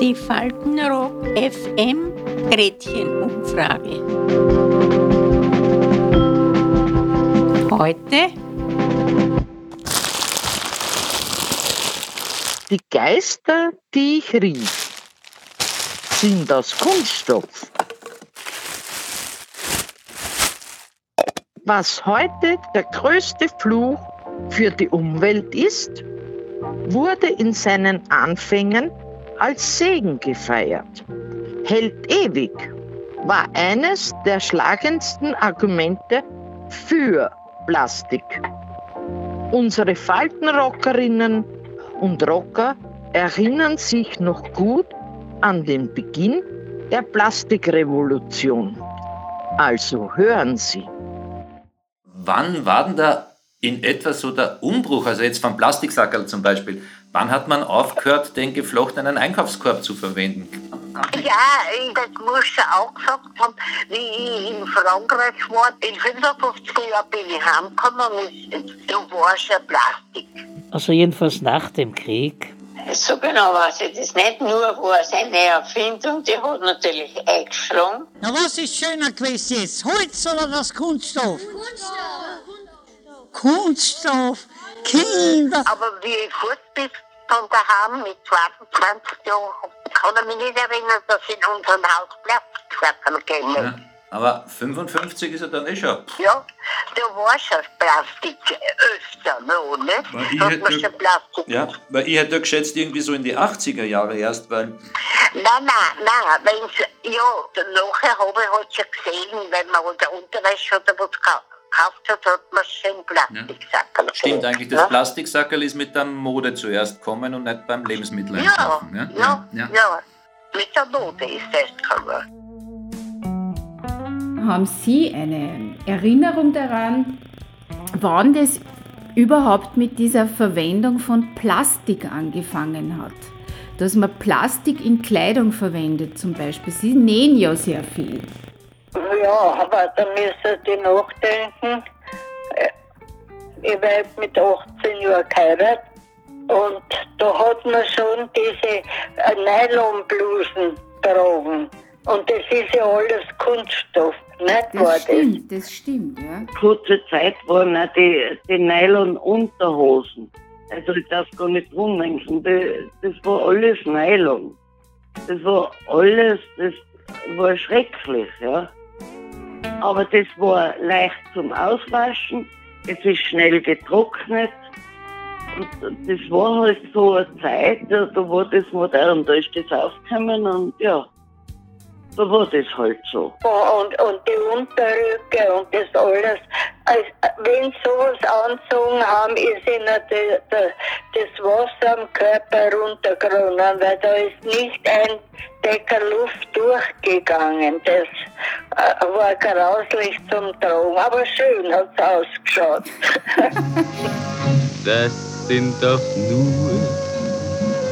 Die Faltenrock FM Gretchenumfrage. Heute Die Geister, die ich rief, sind aus Kunststoff. Was heute der größte Fluch für die Umwelt ist, wurde in seinen Anfängen als Segen gefeiert. Hält ewig war eines der schlagendsten Argumente für Plastik. Unsere Faltenrockerinnen und Rocker erinnern sich noch gut an den Beginn der Plastikrevolution. Also hören Sie. Wann war denn da in etwa so der Umbruch, also jetzt vom Plastiksackerl zum Beispiel, wann hat man aufgehört, den geflochtenen Einkaufskorb zu verwenden? Ja, das muss ich auch gesagt haben, wie ich in Frankreich war, in 55 Jahren bin ich heimgekommen und da war schon Plastik. Also jedenfalls nach dem Krieg. So genau weiß ich das nicht, nur war es eine Erfindung, die hat natürlich eingeschlagen. Na was ist schöner gewesen jetzt, Holz oder das Kunststoff? Kunststoff. Kunststoff, Kinder. Aber wie ich fort bin von daheim mit 22 Jahren, kann ich mich nicht erinnern, dass in unserem Haus Plastiksachen gegeben Ja. Aber 55 ist er dann eh schon. Ja, da war schon Plastik öfter noch, nicht? Weil ich Hat hätte- man schon Plastik. Ja, weil ich hätte geschätzt irgendwie so in die 80er Jahre erst, weil Nein, nein, nein, wenn's, ja, nachher habe ich halt schon gesehen, wenn man eine Unterwäsche oder was gekau- gekauft hat, hat man schon Plastiksachen stimmt eigentlich, das ja? Plastiksackerl ist mit der Mode zuerst gekommen und nicht beim Lebensmittel Ja, einkaufen. ja, ja, ja, ja. Mit der Mode ist das gekommen. Haben Sie eine Erinnerung daran, wann das überhaupt mit dieser Verwendung von Plastik angefangen hat? Dass man Plastik in Kleidung verwendet zum Beispiel. Sie nähen ja sehr viel. Ja, aber da müssen die nachdenken. Äh, Ich war mit 18 Jahren geheiratet und da hat man schon diese äh, Nylonblusen getragen. Und das ist ja alles Kunststoff, nicht wahr? Das stimmt, das stimmt, ja. Kurze Zeit waren auch die, die Nylon-Unterhosen. Also ich darf gar nicht rumdenken. Das, das war alles Nylon. Das war alles, das war schrecklich, ja. Aber das war leicht zum Auswaschen. Es ist schnell getrocknet. Und das war halt so eine Zeit, da war das modern, da ist das aufgekommen und ja, da war das halt so. Und, und die Unterrücke und das alles. Also, wenn sie sowas anzogen haben, ist ihnen de, de, das Wasser am Körper runtergerunnen, weil da ist nicht ein Decker Luft durchgegangen. Das äh, war grauslich zum Tragen, aber schön hat es ausgeschaut. Das sind doch nur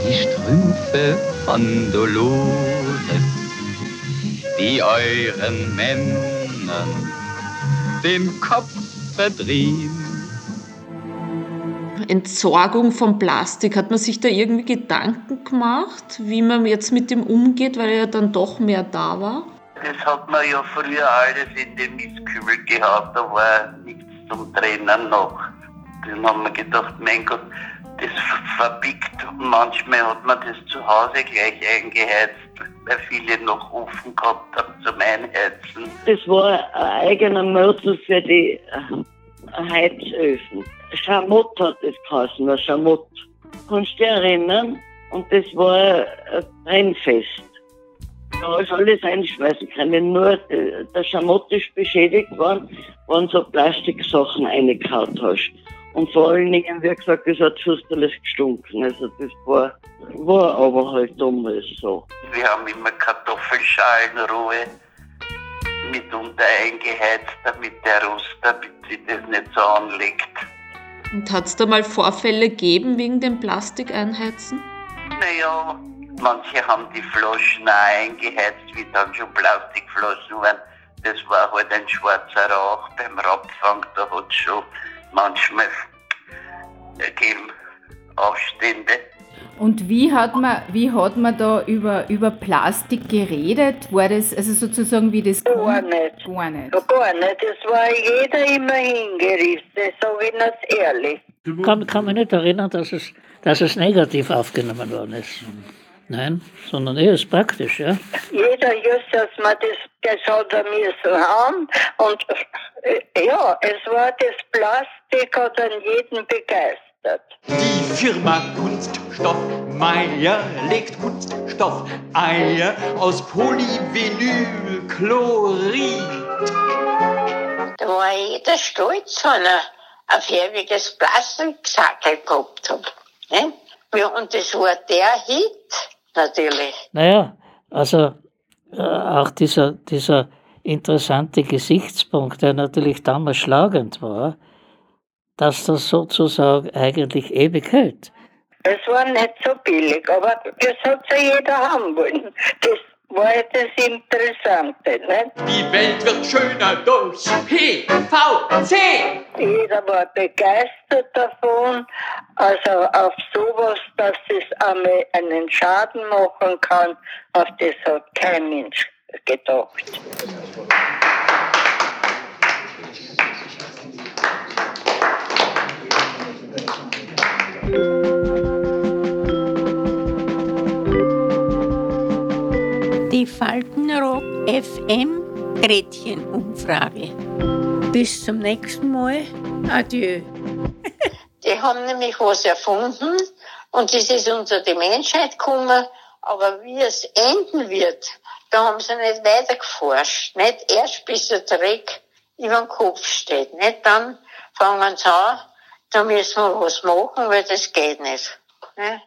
die Strümpfe von Dolores, die euren Männern den Kopf verdrehen. Entsorgung von Plastik, hat man sich da irgendwie Gedanken gemacht, wie man jetzt mit dem umgeht, weil ja dann doch mehr da war? Das hat man ja früher alles in den Mistkübel gehabt, da war nichts zum Trennen noch. Dann haben wir gedacht, mein Gott, das ver- verbiegt. Manchmal hat man das zu Hause gleich eingeheizt, weil viele noch offen gehabt haben zum Einheizen. Das war ein eigener Mörtel für die äh, Heizöfen. Schamott hat das geheißen, ein Schamott. Kannst du dich erinnern? Und das war ein Brennfest. Da du alles einschmeißen können. Nur der Schamott ist beschädigt worden, wenn so Plastiksachen reingehauen hast. Und vor allen Dingen, wie gesagt, das hat fürchterlich gestunken. Also das war, war aber halt damals so. Wir haben immer Kartoffelschalenruhe mitunter eingeheizt, damit der Rost, damit sich das nicht so anlegt. Und hat es da mal Vorfälle gegeben wegen dem Plastikeinheizen? Naja, manche haben die Flaschen auch eingeheizt, wie dann schon Plastikflaschen waren. Das war halt ein schwarzer Rauch beim Rapfang, da hat es schon manchmal gegeben. Aufstände. Und wie hat man, wie hat man da über, über Plastik geredet? War das also sozusagen wie das Gar nicht. Gar nicht. Gar nicht. Es war jeder immer hingerissen, sage ich das ehrlich. Ich kann, kann mich nicht erinnern, dass es, dass es negativ aufgenommen worden ist. Nein, sondern eher ist praktisch, ja. Jeder just, dass man das, das hat er müssen haben. Und äh, ja, es war das Plastik, hat an jeden begeistert. Die Firma Kunststoff Meier legt Kunststoff Eier aus Polyvinylchlorid. Da war jeder stolz, wenn er ein färbiges Plastiksackel gehabt hat. Ne? Ja, und das war der Hit, natürlich. Naja, also äh, auch dieser, dieser interessante Gesichtspunkt, der natürlich damals schlagend war, dass das sozusagen eigentlich ewig hält. Es war nicht so billig, aber das hat ja jeder haben wollen. Das war das Interessante, nicht? Die Welt wird schöner durch PVC. Jeder war begeistert davon, also auf sowas, dass es einmal einen Schaden machen kann, auf das hat kein Mensch gedacht. Faltenrock FM Gretchenumfrage. Bis zum nächsten Mal. Adieu. Die haben nämlich was erfunden und das ist unter die Menschheit gekommen, aber wie es enden wird, da haben sie nicht weiter geforscht. Nicht erst bis der Dreck über den Kopf steht. Nicht dann fangen sie an, da müssen wir was machen, weil das geht nicht. Ne?